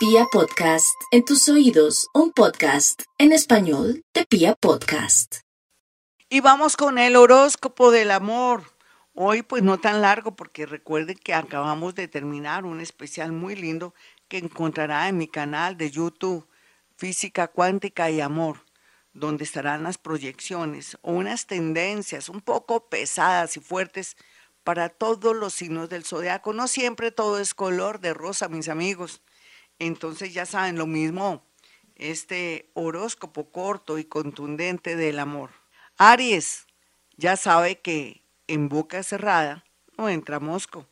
Pia Podcast, en tus oídos, un podcast en español de Pia Podcast. Y vamos con el horóscopo del amor. Hoy pues no tan largo porque recuerden que acabamos de terminar un especial muy lindo que encontrará en mi canal de YouTube, Física Cuántica y Amor, donde estarán las proyecciones o unas tendencias un poco pesadas y fuertes para todos los signos del zodiaco. No siempre todo es color de rosa, mis amigos. Entonces ya saben lo mismo, este horóscopo corto y contundente del amor. Aries ya sabe que en boca cerrada no entra mosco.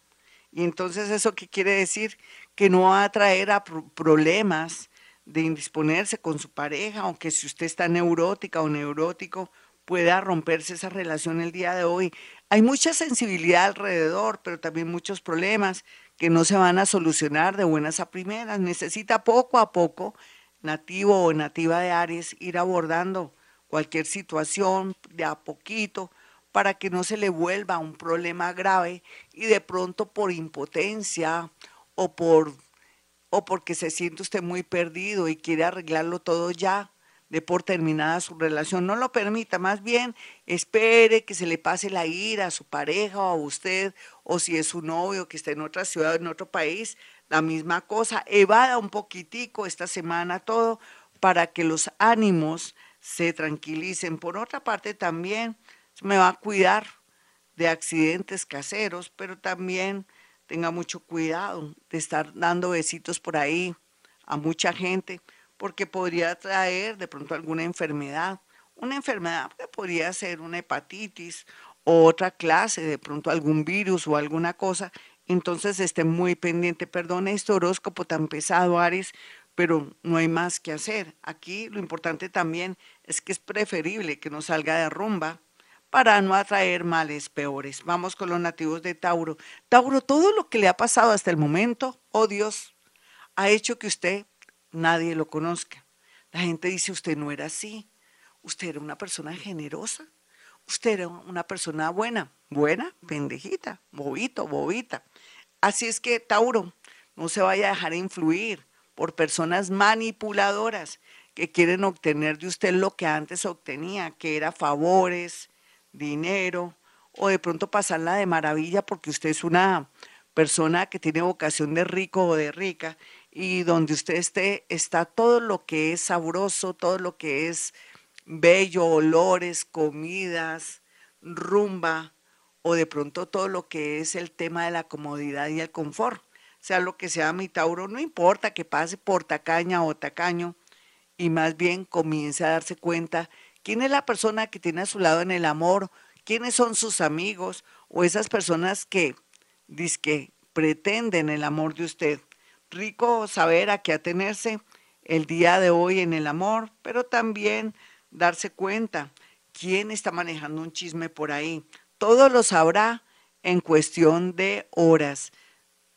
Y entonces eso qué quiere decir? Que no va a traer a problemas de indisponerse con su pareja, aunque si usted está neurótica o neurótico, pueda romperse esa relación el día de hoy. Hay mucha sensibilidad alrededor, pero también muchos problemas que no se van a solucionar de buenas a primeras. Necesita poco a poco, nativo o nativa de Aries, ir abordando cualquier situación de a poquito para que no se le vuelva un problema grave y de pronto por impotencia o por o porque se siente usted muy perdido y quiere arreglarlo todo ya, de por terminada su relación. No lo permita, más bien espere que se le pase la ira a su pareja o a usted, o si es su novio que está en otra ciudad, en otro país, la misma cosa. Evada un poquitico esta semana todo para que los ánimos se tranquilicen. Por otra parte, también me va a cuidar de accidentes caseros, pero también tenga mucho cuidado de estar dando besitos por ahí a mucha gente, porque podría traer de pronto alguna enfermedad. Una enfermedad que podría ser una hepatitis o otra clase, de pronto algún virus o alguna cosa. Entonces esté muy pendiente. Perdone este horóscopo tan pesado, Aries, pero no hay más que hacer. Aquí lo importante también es que es preferible que no salga de rumba para no atraer males peores. Vamos con los nativos de Tauro. Tauro, todo lo que le ha pasado hasta el momento, oh Dios, ha hecho que usted nadie lo conozca. La gente dice, usted no era así, usted era una persona generosa, usted era una persona buena, buena, pendejita, bobito, bobita. Así es que, Tauro, no se vaya a dejar influir por personas manipuladoras que quieren obtener de usted lo que antes obtenía, que era favores, dinero o de pronto pasarla de maravilla porque usted es una persona que tiene vocación de rico o de rica y donde usted esté está todo lo que es sabroso, todo lo que es bello, olores, comidas, rumba o de pronto todo lo que es el tema de la comodidad y el confort. Sea lo que sea mi Tauro, no importa que pase por tacaña o tacaño y más bien comience a darse cuenta ¿Quién es la persona que tiene a su lado en el amor? ¿Quiénes son sus amigos o esas personas que, que pretenden el amor de usted? Rico saber a qué atenerse el día de hoy en el amor, pero también darse cuenta quién está manejando un chisme por ahí. Todo lo sabrá en cuestión de horas.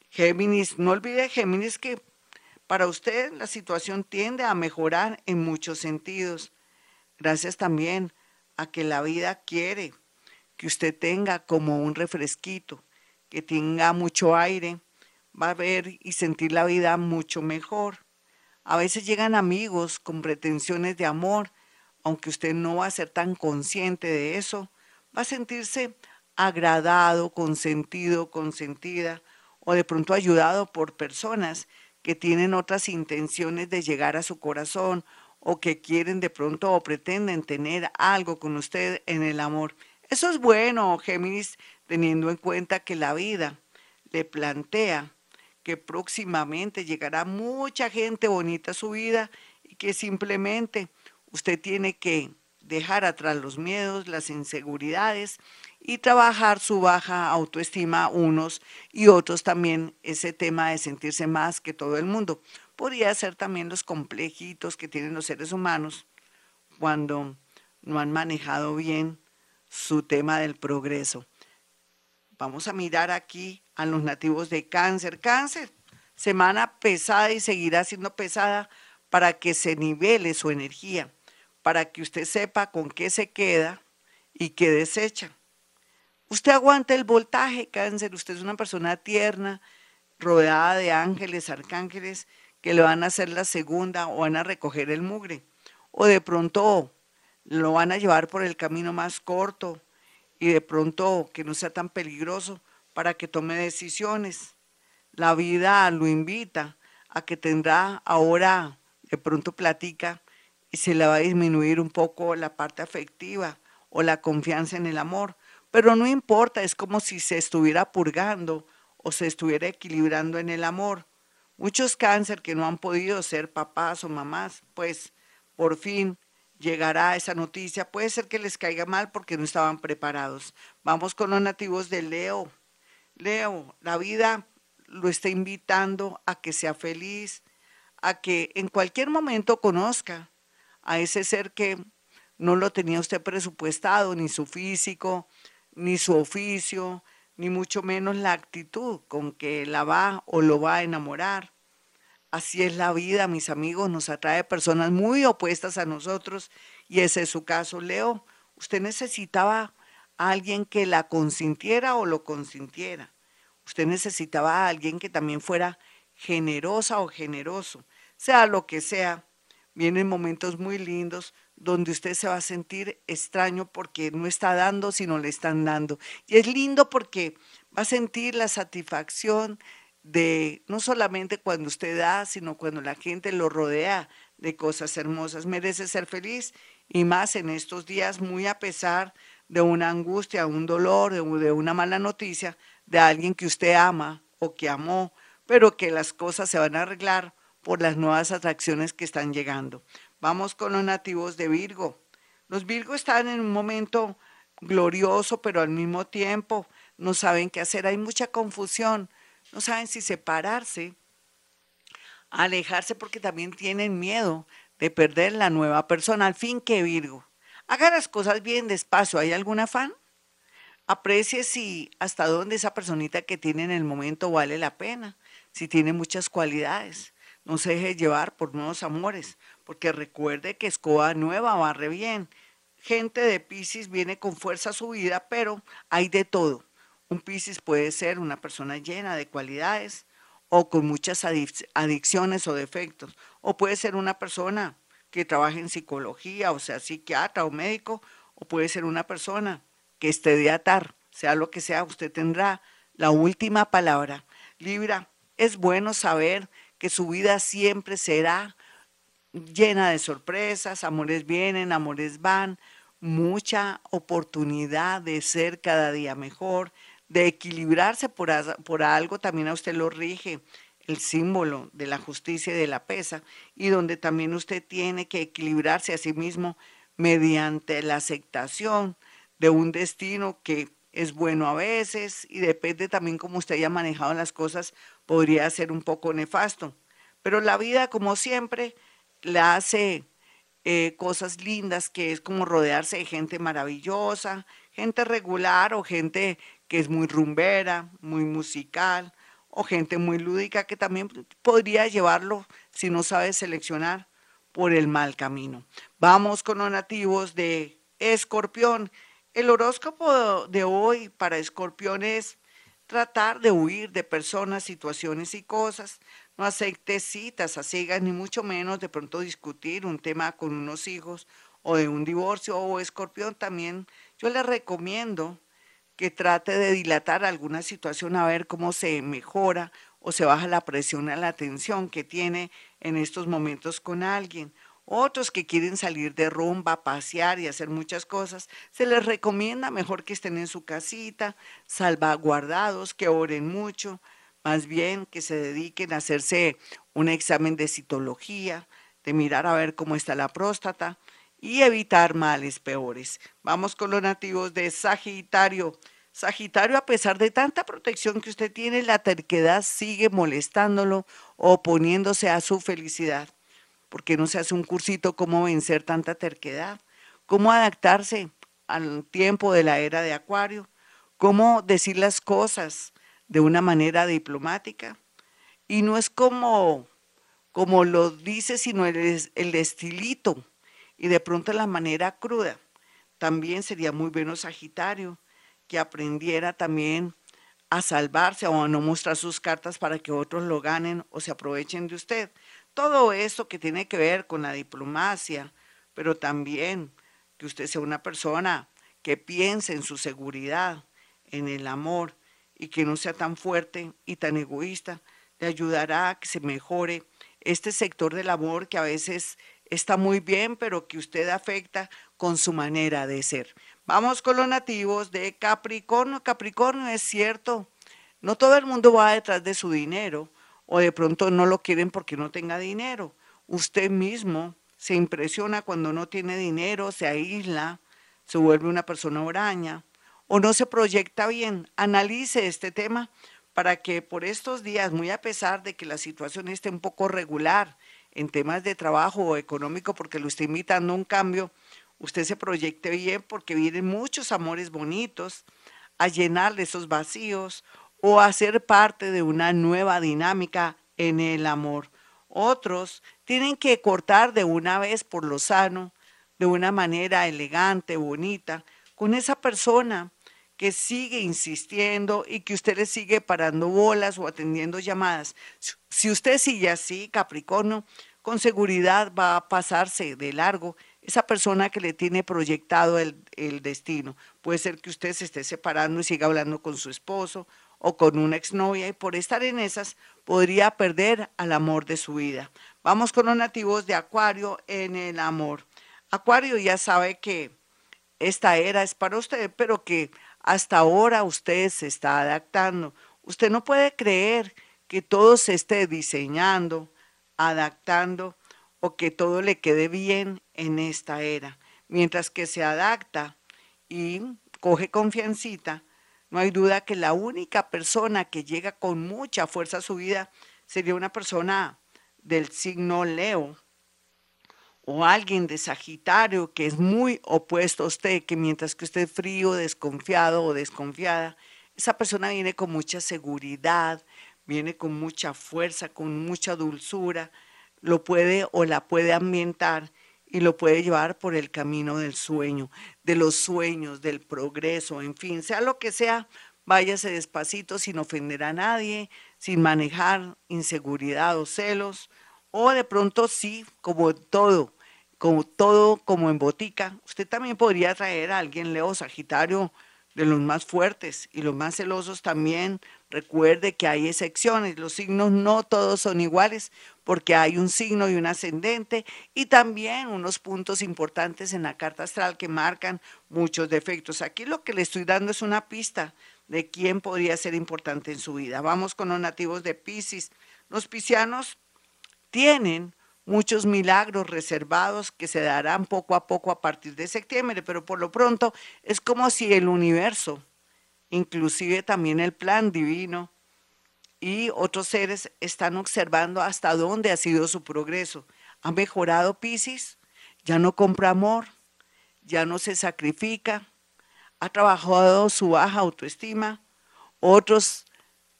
Géminis, no olvide Géminis que para usted la situación tiende a mejorar en muchos sentidos. Gracias también a que la vida quiere que usted tenga como un refresquito, que tenga mucho aire, va a ver y sentir la vida mucho mejor. A veces llegan amigos con pretensiones de amor, aunque usted no va a ser tan consciente de eso, va a sentirse agradado, consentido, consentida o de pronto ayudado por personas que tienen otras intenciones de llegar a su corazón o que quieren de pronto o pretenden tener algo con usted en el amor. Eso es bueno, Géminis, teniendo en cuenta que la vida le plantea que próximamente llegará mucha gente bonita a su vida y que simplemente usted tiene que dejar atrás los miedos, las inseguridades y trabajar su baja autoestima unos y otros también ese tema de sentirse más que todo el mundo podría ser también los complejitos que tienen los seres humanos cuando no han manejado bien su tema del progreso. Vamos a mirar aquí a los nativos de cáncer. Cáncer, semana pesada y seguirá siendo pesada para que se nivele su energía, para que usted sepa con qué se queda y qué desecha. Usted aguanta el voltaje, cáncer, usted es una persona tierna, rodeada de ángeles, arcángeles, que le van a hacer la segunda o van a recoger el mugre. O de pronto lo van a llevar por el camino más corto y de pronto que no sea tan peligroso para que tome decisiones. La vida lo invita a que tendrá ahora, de pronto platica y se le va a disminuir un poco la parte afectiva o la confianza en el amor. Pero no importa, es como si se estuviera purgando o se estuviera equilibrando en el amor. Muchos cáncer que no han podido ser papás o mamás, pues por fin llegará esa noticia. Puede ser que les caiga mal porque no estaban preparados. Vamos con los nativos de Leo. Leo, la vida lo está invitando a que sea feliz, a que en cualquier momento conozca a ese ser que no lo tenía usted presupuestado, ni su físico, ni su oficio, ni mucho menos la actitud con que la va o lo va a enamorar. Así es la vida, mis amigos, nos atrae personas muy opuestas a nosotros y ese es su caso. Leo, usted necesitaba a alguien que la consintiera o lo consintiera. Usted necesitaba a alguien que también fuera generosa o generoso, sea lo que sea. Vienen momentos muy lindos donde usted se va a sentir extraño porque no está dando, sino le están dando. Y es lindo porque va a sentir la satisfacción de no solamente cuando usted da, sino cuando la gente lo rodea de cosas hermosas. Merece ser feliz y más en estos días, muy a pesar de una angustia, un dolor, de una mala noticia de alguien que usted ama o que amó, pero que las cosas se van a arreglar por las nuevas atracciones que están llegando. Vamos con los nativos de Virgo. Los Virgo están en un momento glorioso, pero al mismo tiempo no saben qué hacer. Hay mucha confusión. No saben si separarse, alejarse porque también tienen miedo de perder la nueva persona. Al fin que Virgo. Haga las cosas bien despacio. ¿Hay algún afán? Aprecie si hasta dónde esa personita que tiene en el momento vale la pena, si tiene muchas cualidades. No se deje llevar por nuevos amores, porque recuerde que escoba nueva barre bien. Gente de Pisces viene con fuerza a su vida, pero hay de todo. Un Pisces puede ser una persona llena de cualidades o con muchas adicciones o defectos, o puede ser una persona que trabaja en psicología, o sea, psiquiatra o médico, o puede ser una persona que esté de atar, sea lo que sea, usted tendrá la última palabra. Libra, es bueno saber que su vida siempre será llena de sorpresas, amores vienen, amores van, mucha oportunidad de ser cada día mejor, de equilibrarse por, por algo, también a usted lo rige el símbolo de la justicia y de la pesa, y donde también usted tiene que equilibrarse a sí mismo mediante la aceptación de un destino que es bueno a veces y depende también cómo usted haya manejado las cosas, podría ser un poco nefasto. Pero la vida, como siempre, le hace eh, cosas lindas, que es como rodearse de gente maravillosa, gente regular o gente que es muy rumbera, muy musical, o gente muy lúdica que también podría llevarlo, si no sabe seleccionar, por el mal camino. Vamos con los nativos de Escorpión. El horóscopo de hoy para Escorpión es tratar de huir de personas, situaciones y cosas no acepte citas a ciegas, ni mucho menos de pronto discutir un tema con unos hijos o de un divorcio o escorpión también. Yo le recomiendo que trate de dilatar alguna situación a ver cómo se mejora o se baja la presión a la tensión que tiene en estos momentos con alguien. Otros que quieren salir de rumba, pasear y hacer muchas cosas, se les recomienda mejor que estén en su casita, salvaguardados, que oren mucho, más bien que se dediquen a hacerse un examen de citología, de mirar a ver cómo está la próstata y evitar males peores. Vamos con los nativos de Sagitario. Sagitario, a pesar de tanta protección que usted tiene, la terquedad sigue molestándolo, oponiéndose a su felicidad. ¿Por qué no se hace un cursito cómo vencer tanta terquedad? ¿Cómo adaptarse al tiempo de la era de Acuario? ¿Cómo decir las cosas de una manera diplomática. Y no es como, como lo dice, sino el, el estilito y de pronto la manera cruda. También sería muy bueno Sagitario que aprendiera también a salvarse o a no mostrar sus cartas para que otros lo ganen o se aprovechen de usted. Todo eso que tiene que ver con la diplomacia, pero también que usted sea una persona que piense en su seguridad, en el amor y que no sea tan fuerte y tan egoísta, le ayudará a que se mejore este sector del amor que a veces está muy bien, pero que usted afecta con su manera de ser. Vamos con los nativos de Capricornio. Capricornio es cierto, no todo el mundo va detrás de su dinero o de pronto no lo quieren porque no tenga dinero. Usted mismo se impresiona cuando no tiene dinero, se aísla, se vuelve una persona huraña o no se proyecta bien. Analice este tema para que por estos días, muy a pesar de que la situación esté un poco regular en temas de trabajo o económico, porque lo está invitando a un cambio, usted se proyecte bien porque vienen muchos amores bonitos a llenar esos vacíos o a ser parte de una nueva dinámica en el amor. Otros tienen que cortar de una vez por lo sano, de una manera elegante, bonita, con esa persona que sigue insistiendo y que usted le sigue parando bolas o atendiendo llamadas. Si usted sigue así, Capricornio, con seguridad va a pasarse de largo esa persona que le tiene proyectado el, el, destino. Puede ser que usted se esté separando y siga hablando con su esposo o con una exnovia y por estar en esas podría perder al amor de su vida. Vamos con los nativos de Acuario en el amor. Acuario ya sabe que esta era es para usted, pero que hasta ahora usted se está adaptando. Usted no puede creer que todo se esté diseñando, adaptando o que todo le quede bien en esta era. Mientras que se adapta y coge confiancita, no hay duda que la única persona que llega con mucha fuerza a su vida sería una persona del signo Leo, o alguien de Sagitario que es muy opuesto a usted, que mientras que usted es frío, desconfiado o desconfiada, esa persona viene con mucha seguridad, viene con mucha fuerza, con mucha dulzura, lo puede o la puede ambientar y lo puede llevar por el camino del sueño, de los sueños, del progreso, en fin, sea lo que sea, váyase despacito sin ofender a nadie, sin manejar inseguridad o celos, o de pronto sí, como todo, como todo como en botica, usted también podría traer a alguien Leo Sagitario de los más fuertes y los más celosos también. Recuerde que hay excepciones, los signos no todos son iguales porque hay un signo y un ascendente y también unos puntos importantes en la carta astral que marcan muchos defectos. Aquí lo que le estoy dando es una pista de quién podría ser importante en su vida. Vamos con los nativos de Pisces. Los piscianos tienen muchos milagros reservados que se darán poco a poco a partir de septiembre, pero por lo pronto es como si el universo, inclusive también el plan divino y otros seres están observando hasta dónde ha sido su progreso. ¿Ha mejorado Pisces? ¿Ya no compra amor? ¿Ya no se sacrifica? ¿Ha trabajado su baja autoestima? Otros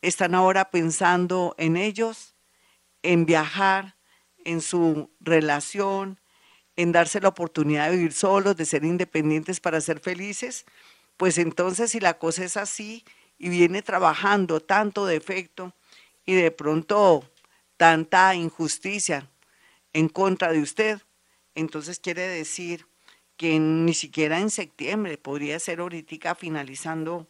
están ahora pensando en ellos en viajar, en su relación, en darse la oportunidad de vivir solos, de ser independientes para ser felices, pues entonces si la cosa es así y viene trabajando tanto defecto y de pronto tanta injusticia en contra de usted, entonces quiere decir que ni siquiera en septiembre, podría ser ahorita finalizando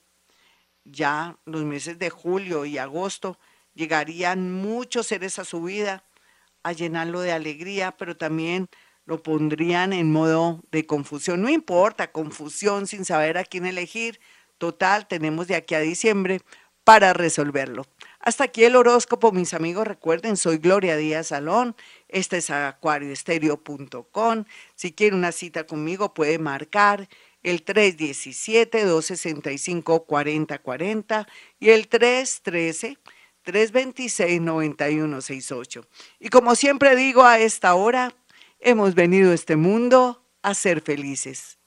ya los meses de julio y agosto, llegarían muchos seres a su vida a llenarlo de alegría, pero también lo pondrían en modo de confusión. No importa, confusión sin saber a quién elegir. Total, tenemos de aquí a diciembre para resolverlo. Hasta aquí el horóscopo, mis amigos. Recuerden, soy Gloria Díaz Salón. Este es acuarioestereo.com. Si quiere una cita conmigo, puede marcar el 317-265-4040 y el 313. 326-9168. Y como siempre digo a esta hora, hemos venido a este mundo a ser felices.